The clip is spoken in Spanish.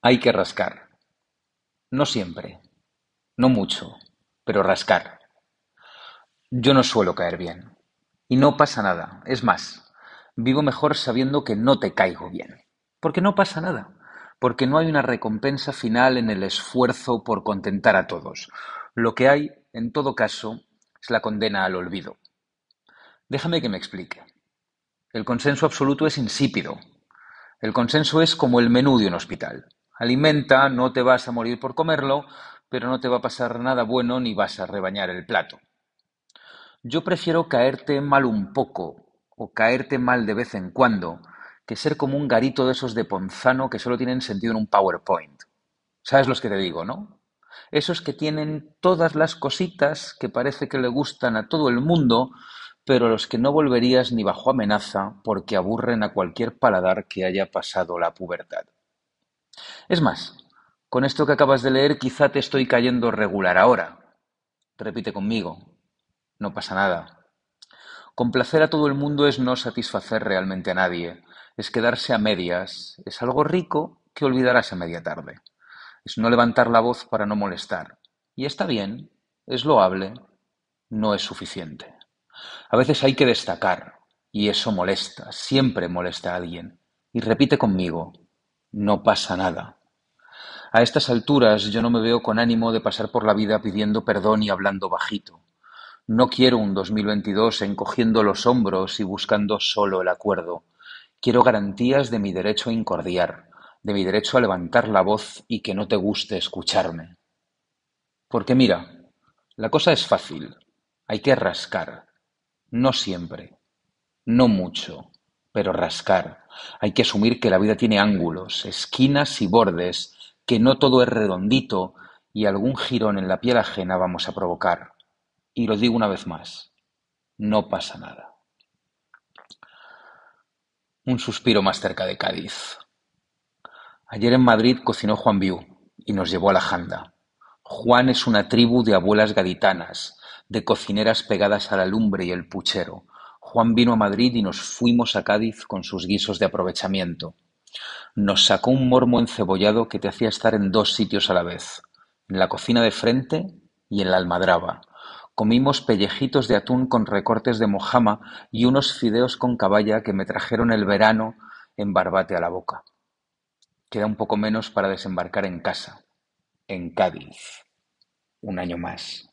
Hay que rascar. No siempre, no mucho, pero rascar. Yo no suelo caer bien. Y no pasa nada. Es más, vivo mejor sabiendo que no te caigo bien. Porque no pasa nada. Porque no hay una recompensa final en el esfuerzo por contentar a todos. Lo que hay, en todo caso, es la condena al olvido. Déjame que me explique. El consenso absoluto es insípido. El consenso es como el menú de un hospital. Alimenta, no te vas a morir por comerlo, pero no te va a pasar nada bueno ni vas a rebañar el plato. Yo prefiero caerte mal un poco o caerte mal de vez en cuando que ser como un garito de esos de Ponzano que solo tienen sentido en un PowerPoint. ¿Sabes los que te digo, no? Esos que tienen todas las cositas que parece que le gustan a todo el mundo, pero los que no volverías ni bajo amenaza porque aburren a cualquier paladar que haya pasado la pubertad. Es más, con esto que acabas de leer quizá te estoy cayendo regular ahora. Repite conmigo. No pasa nada. Complacer a todo el mundo es no satisfacer realmente a nadie, es quedarse a medias, es algo rico que olvidarás a media tarde. Es no levantar la voz para no molestar. Y está bien, es loable, no es suficiente. A veces hay que destacar, y eso molesta, siempre molesta a alguien. Y repite conmigo, no pasa nada. A estas alturas yo no me veo con ánimo de pasar por la vida pidiendo perdón y hablando bajito. No quiero un 2022 encogiendo los hombros y buscando solo el acuerdo. Quiero garantías de mi derecho a incordiar, de mi derecho a levantar la voz y que no te guste escucharme. Porque mira, la cosa es fácil. Hay que rascar. No siempre. No mucho. Pero rascar. Hay que asumir que la vida tiene ángulos, esquinas y bordes que no todo es redondito y algún jirón en la piel ajena vamos a provocar. Y lo digo una vez más, no pasa nada. Un suspiro más cerca de Cádiz. Ayer en Madrid cocinó Juan Viu y nos llevó a la janda. Juan es una tribu de abuelas gaditanas, de cocineras pegadas a la lumbre y el puchero. Juan vino a Madrid y nos fuimos a Cádiz con sus guisos de aprovechamiento. Nos sacó un mormo encebollado que te hacía estar en dos sitios a la vez, en la cocina de frente y en la almadraba. Comimos pellejitos de atún con recortes de mojama y unos fideos con caballa que me trajeron el verano en barbate a la boca. Queda un poco menos para desembarcar en casa, en Cádiz, un año más.